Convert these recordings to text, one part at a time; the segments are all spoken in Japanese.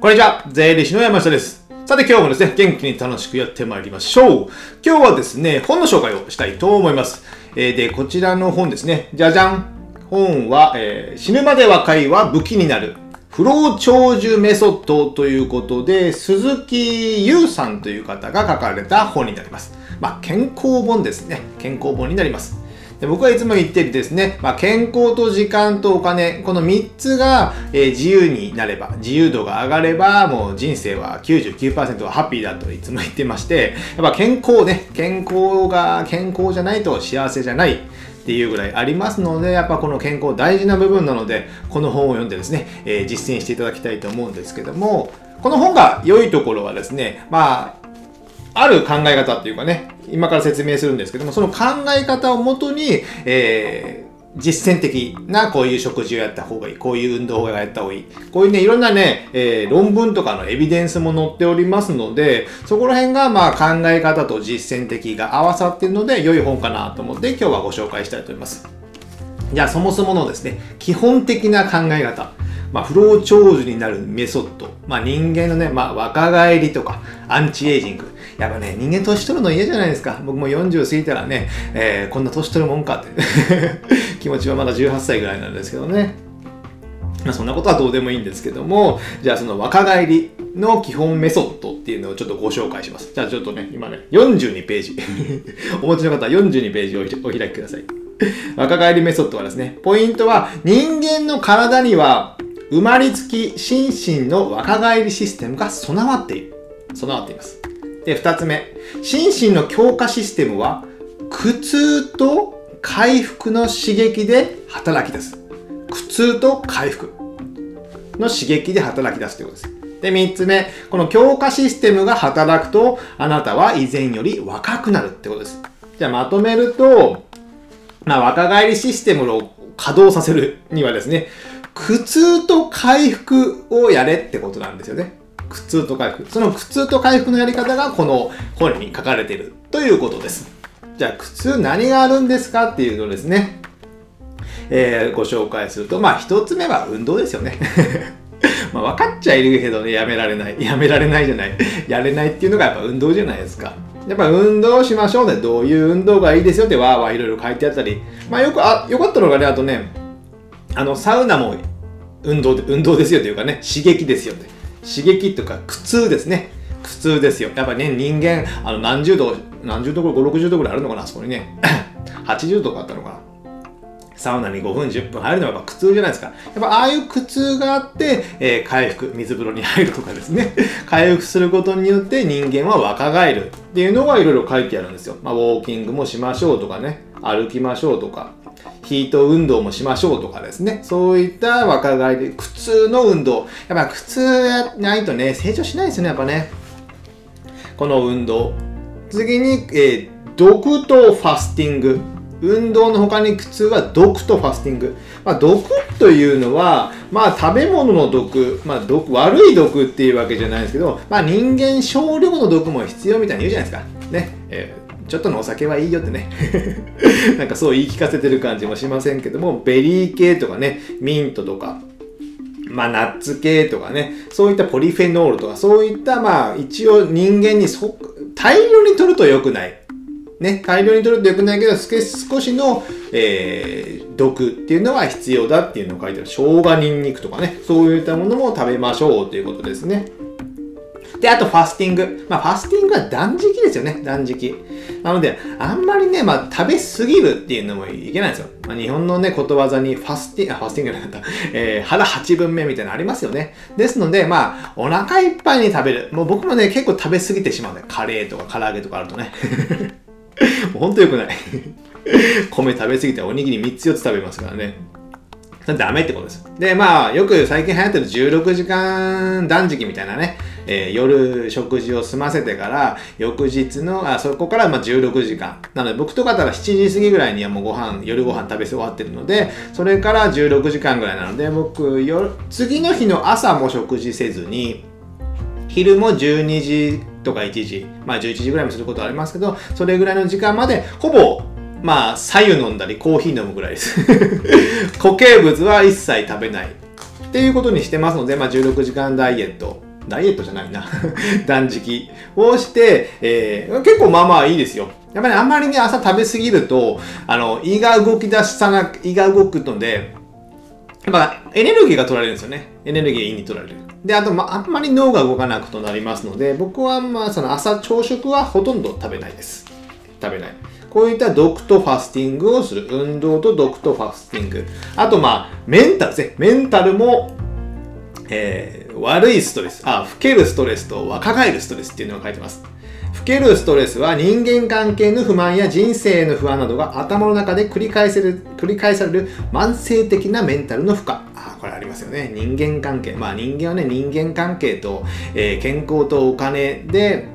こんにちは、税理士の山下です。さて今日もですね、元気に楽しくやってまいりましょう。今日はですね、本の紹介をしたいと思います。えーで、こちらの本ですね、じゃじゃん。本は、えー死ぬまで若いは武器になる。不老長寿メソッドということで、鈴木優さんという方が書かれた本になります。まあ、健康本ですね。健康本になります。で僕はいつも言ってるですね、まあ、健康と時間とお金、この3つが、えー自由になれば、自由度が上がれば、もう人生は99%はハッピーだといつも言ってまして、やっぱ健康ね、健康が健康じゃないと幸せじゃないっていうぐらいありますので、やっぱこの健康大事な部分なので、この本を読んでですね、えー実践していただきたいと思うんですけども、この本が良いところはですね、まあ、ある考え方っていうかね、今から説明するんですけども、その考え方をもとに、えー実践的なこういう食事をやった方がいい、こういう運動をやった方がいい、こういうね、いろんなね、えー論文とかのエビデンスも載っておりますので、そこら辺がまあ考え方と実践的が合わさっているので、良い本かなと思って今日はご紹介したいと思います。じゃあそもそものですね、基本的な考え方。まあ、不老長寿になるメソッド。まあ、人間のね、まあ、若返りとか、アンチエイジング。やっぱね、人間年取るの嫌じゃないですか。僕も40過ぎたらね、えーこんな年取るもんかって。気持ちはまだ18歳ぐらいなんですけどね。まあ、そんなことはどうでもいいんですけども、じゃあその若返りの基本メソッドっていうのをちょっとご紹介します。じゃあちょっとね、今ね、42ページ。お持ちの方は42ページをお開きください。若返りメソッドはですね、ポイントは人間の体には生まれつき心身の若返りシステムが備わっている。備わっています。で、二つ目。心身の強化システムは苦痛と回復の刺激で働き出す。苦痛と回復の刺激で働き出すということです。で、三つ目。この強化システムが働くと、あなたは以前より若くなるってことです。じゃあまとめると、まあ、若返りシステムを稼働させるにはですね、苦痛と回復をやれってことなんですよね。苦痛と回復。その苦痛と回復のやり方がこの本に書かれているということです。じゃあ、苦痛何があるんですかっていうのですね、えーご紹介すると、まあ、一つ目は運動ですよね。ま、分かっちゃいるけどね、やめられない。やめられないじゃない。やれないっていうのがやっぱ運動じゃないですか。やっぱ運動しましょうね。どういう運動がいいですよってわーわーいろいろ書いてあったり。まあよく、あ、よかったのがね、あとね、あの、サウナも運動で、運動ですよというかね、刺激ですよって。刺激とか苦痛ですね。苦痛ですよ。やっぱね、人間、あの、何十度、何十度ぐらい、5、60度ぐらいあるのかな、あそこにね。80度かあったのかな。サウナに5分、10分入るのはやっぱ苦痛じゃないですか。やっぱああいう苦痛があって、えー回復、水風呂に入るとかですね。回復することによって人間は若返るっていうのがいろいろ書いてあるんですよ。まあ、ウォーキングもしましょうとかね。歩きましょうとか。ヒート運動もしましょうとかですね。そういった若返り、苦痛の運動。やっぱ苦痛やないとね、成長しないですよね、やっぱね。この運動。次に、えー毒とファスティング。運動の他に苦痛は毒とファスティング。まあ、毒というのは、まあ、食べ物の毒、まあ、毒、悪い毒っていうわけじゃないですけど、まあ、人間少量の毒も必要みたいに言うじゃないですか。ね。えちょっとのお酒はいいよってね。なんかそう言い聞かせてる感じもしませんけども、ベリー系とかね、ミントとか、まあ、ナッツ系とかね、そういったポリフェノールとか、そういった、まあ、一応人間にそ大量に取ると良くない。ね、大量に取ると良くないけど、少しの、えー毒っていうのは必要だっていうのを書いてある。生姜、ニンニクとかね、そういったものも食べましょうということですね。で、あとファスティング。まあ、ファスティングは断食ですよね、断食。なので、あんまりね、まあ、食べ過ぎるっていうのもいけないんですよ。まあ、日本のね、ことわざにファスティング、ファスティングなかった、えー腹8分目みたいなのありますよね。ですので、まあ、お腹いっぱいに食べる。もう僕もね、結構食べ過ぎてしまうんだよ。カレーとか唐揚げとかあるとね。もうほんと良くない。米食べ過ぎておにぎり3つ4つ食べますからね。ダメってことです。で、まあ、よく最近流行ってる16時間断食みたいなね、えー夜食事を済ませてから、翌日の、あそこからま16時間。なので、僕とかだったら7時過ぎぐらいにはもうご飯、夜ご飯食べ終わってるので、それから16時間ぐらいなので、僕、夜次の日の朝も食事せずに、昼も12時とか1時、まあ11時ぐらいもすることありますけど、それぐらいの時間まで、ほぼ、まあ、左右飲んだりコーヒー飲むぐらいです。固形物は一切食べない。っていうことにしてますので、まあ16時間ダイエットダイエットじゃないな 断食をして、えー、結構まあまあいいですよ。やっぱりあんまりね、朝食べ過ぎると、あの、胃が動き出さな、胃が動くので、やっぱエネルギーが取られるんですよね。エネルギー胃に取られる。で、あと、まあ、あんまり脳が動かなくとなりますので、僕はまあ、その朝朝食はほとんど食べないです。食べない。こういったドクトファスティングをする。運動とドクトファスティング。あと、まあ、メンタルですね。メンタルも、えー、悪いストレス、あ、老けるストレスと若返るストレスっていうのが書いてます。老けるストレスは人間関係の不満や人生の不安などが頭の中で繰り返せる繰り返される慢性的なメンタルの負荷。あ、これありますよね。人間関係。まあ人間はね、人間関係と、えー、健康とお金で、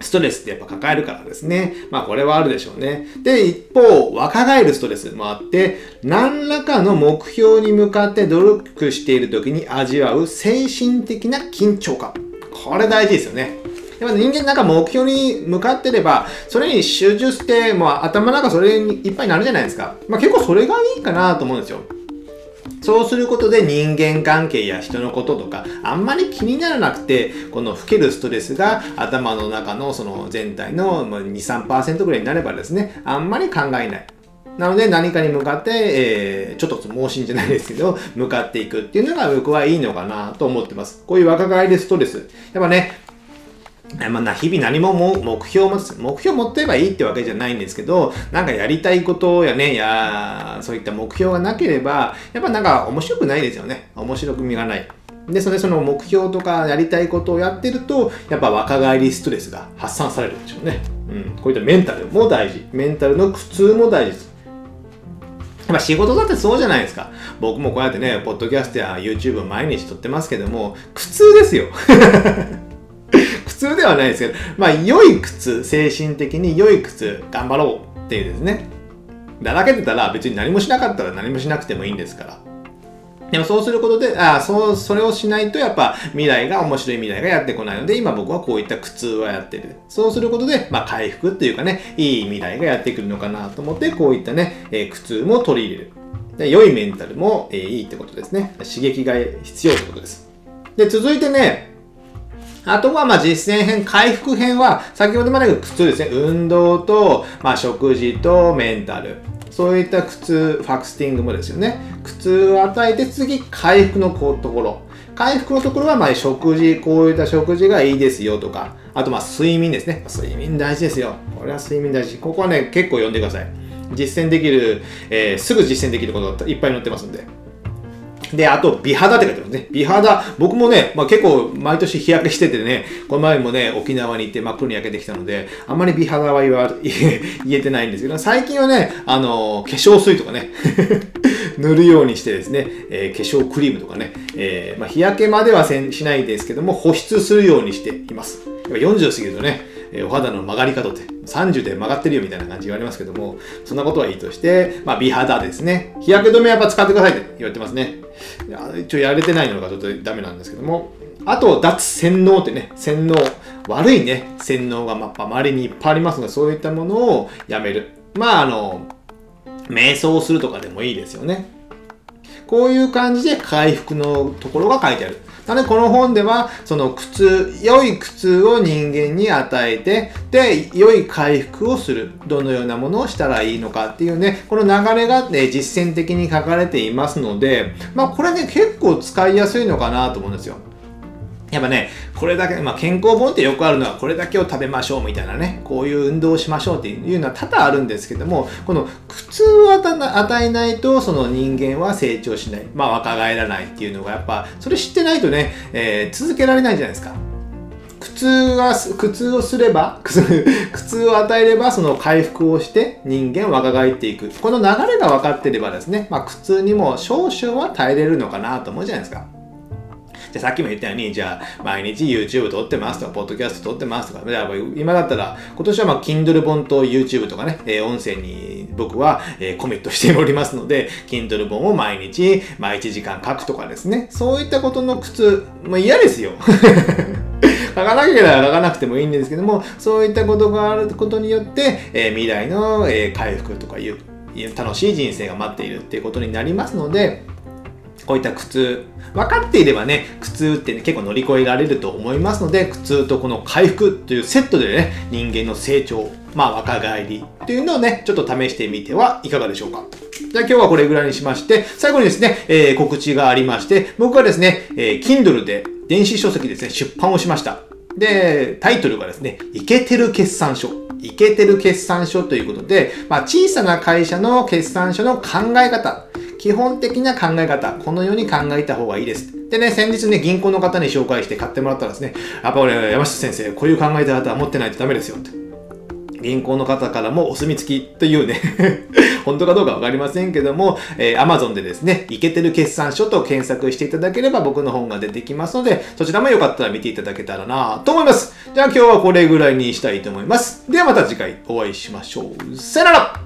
ストレスってやっぱ抱えるからですね。まあこれはあるでしょうね。で、一方、若返るストレスもあって、何らかの目標に向かって努力している時に味わう精神的な緊張感。これ大事ですよね。やっぱ人間なんか目標に向かってれば、それに集中して、もう頭の中それにいっぱいになるじゃないですか。まあ結構それがいいかなと思うんですよ。そうすることで人間関係や人のこととか、あんまり気にならなくて、この老けるストレスが頭の中のその全体の2、3%ぐらいになればですね、あんまり考えない。なので何かに向かって、えー、ちょっと盲信じゃないですけど、向かっていくっていうのが僕はいいのかなと思ってます。こういう若返りストレス。やっぱね、まあ、日々何もも目標を持つ、目標を持ってればいいってわけじゃないんですけど、なんかやりたいことやね、や、そういった目標がなければ、やっぱなんか面白くないですよね。面白くみがない。で、それその目標とかやりたいことをやってると、やっぱ若返りストレスが発散されるんでしょうね。うん。こういったメンタルも大事。メンタルの苦痛も大事です。やっぱ仕事だってそうじゃないですか。僕もこうやってね、ポッドキャストや YouTube 毎日撮ってますけども、苦痛ですよ。苦痛ではないですけど、まあ、良い苦痛、精神的に良い苦痛、頑張ろうっていうですね。だらけてたら別に何もしなかったら何もしなくてもいいんですから。でもそうすることで、ああそう、それをしないとやっぱ未来が面白い未来がやってこないので、今僕はこういった苦痛はやってる。そうすることで、まあ回復っていうかね、いい未来がやってくるのかなと思って、こういったね、えー、苦痛も取り入れる。で良いメンタルも、えー、いいってことですね。刺激が必要ってことです。で、続いてね、あとは、まあ、実践編、回復編は、先ほどまでが苦痛ですね。運動と、まあ、食事とメンタル。そういった苦痛、ファクスティングもですよね。苦痛を与えて、次、回復のところ。回復のところは、まあ、食事、こういった食事がいいですよとか、あと、まあ、睡眠ですね。睡眠大事ですよ。これは睡眠大事。ここはね、結構読んでください。実践できる、えー、すぐ実践できることがいっぱい載ってますんで。で、あと、美肌って書いてますね。美肌。僕もね、まあ、結構毎年日焼けしててね、この前もね、沖縄に行って真っ黒に焼けてきたので、あんまり美肌は言わ 言えてないんですけど、最近はね、あの、化粧水とかね、塗るようにしてですね、えー、化粧クリームとかね、えー、まあ、日焼けまではせんしないですけども、保湿するようにしています。40過ぎるとね、えお肌の曲がり方って30で曲がってるよみたいな感じ言われますけども、そんなことはいいとして、まあ、美肌ですね。日焼け止めやっぱ使ってくださいって言われてますね。や一応やれてないのがちょっとダメなんですけども、あと、脱洗脳ってね、洗脳、悪いね、洗脳がま周りにいっぱいありますので、そういったものをやめる。まあ、あの、瞑想するとかでもいいですよね。こういう感じで回復のところが書いてある。なので、この本では、その苦痛、良い苦痛を人間に与えて、で、良い回復をする。どのようなものをしたらいいのかっていうね、この流れが、ね、実践的に書かれていますので、まあ、これね、結構使いやすいのかなと思うんですよ。やっぱね、これだけ、まあ、健康本ってよくあるのは、これだけを食べましょうみたいなね、こういう運動をしましょうっていうのは多々あるんですけども、この苦痛を与えないと、その人間は成長しない、まあ、若返らないっていうのが、やっぱ、それ知ってないとね、えー、続けられないじゃないですか。苦痛は、苦痛をすれば、苦痛を与えれば、その回復をして人間若返っていく。この流れが分かってればですね、まあ、苦痛にも少々は耐えれるのかなと思うじゃないですか。で、さっきも言ったように、じゃあ、毎日 YouTube 撮ってますとか、ポッドキャスト撮ってますとか、じゃあ今だったら、今年はまあ、Kindle 本と YouTube とかね、えー、音声に僕は、えー、コミットしておりますので、Kindle 本を毎日、まあ、1時間書くとかですね、そういったことの苦痛、まあ、嫌ですよ。書かなければ書かなくてもいいんですけども、そういったことがあることによって、えー、未来の、えー、回復とかいう、楽しい人生が待っているっていうことになりますので、こういった苦痛、分かっていればね、苦痛ってね、結構乗り越えられると思いますので、苦痛とこの回復というセットでね、人間の成長、まあ若返りっていうのをね、ちょっと試してみてはいかがでしょうか。じゃあ今日はこれぐらいにしまして、最後にですね、えー、告知がありまして、僕はですね、えー、Kindle で電子書籍ですね、出版をしました。で、タイトルがですね、イケてる決算書。イケてる決算書ということで、まあ、小さな会社の決算書の考え方、基本的な考え方、このように考えた方がいいです。でね、先日ね、銀行の方に紹介して買ってもらったらですね、やっぱ俺、山下先生、こういう考え方は持ってないとダメですよって。銀行の方からもお墨付きというね 本当かどうかわかりませんけども、えー、Amazon でですね、イケてる決算書と検索していただければ僕の本が出てきますので、そちらもよかったら見ていただけたらなと思います。じゃあ今日はこれぐらいにしたいと思います。ではまた次回お会いしましょう。さよなら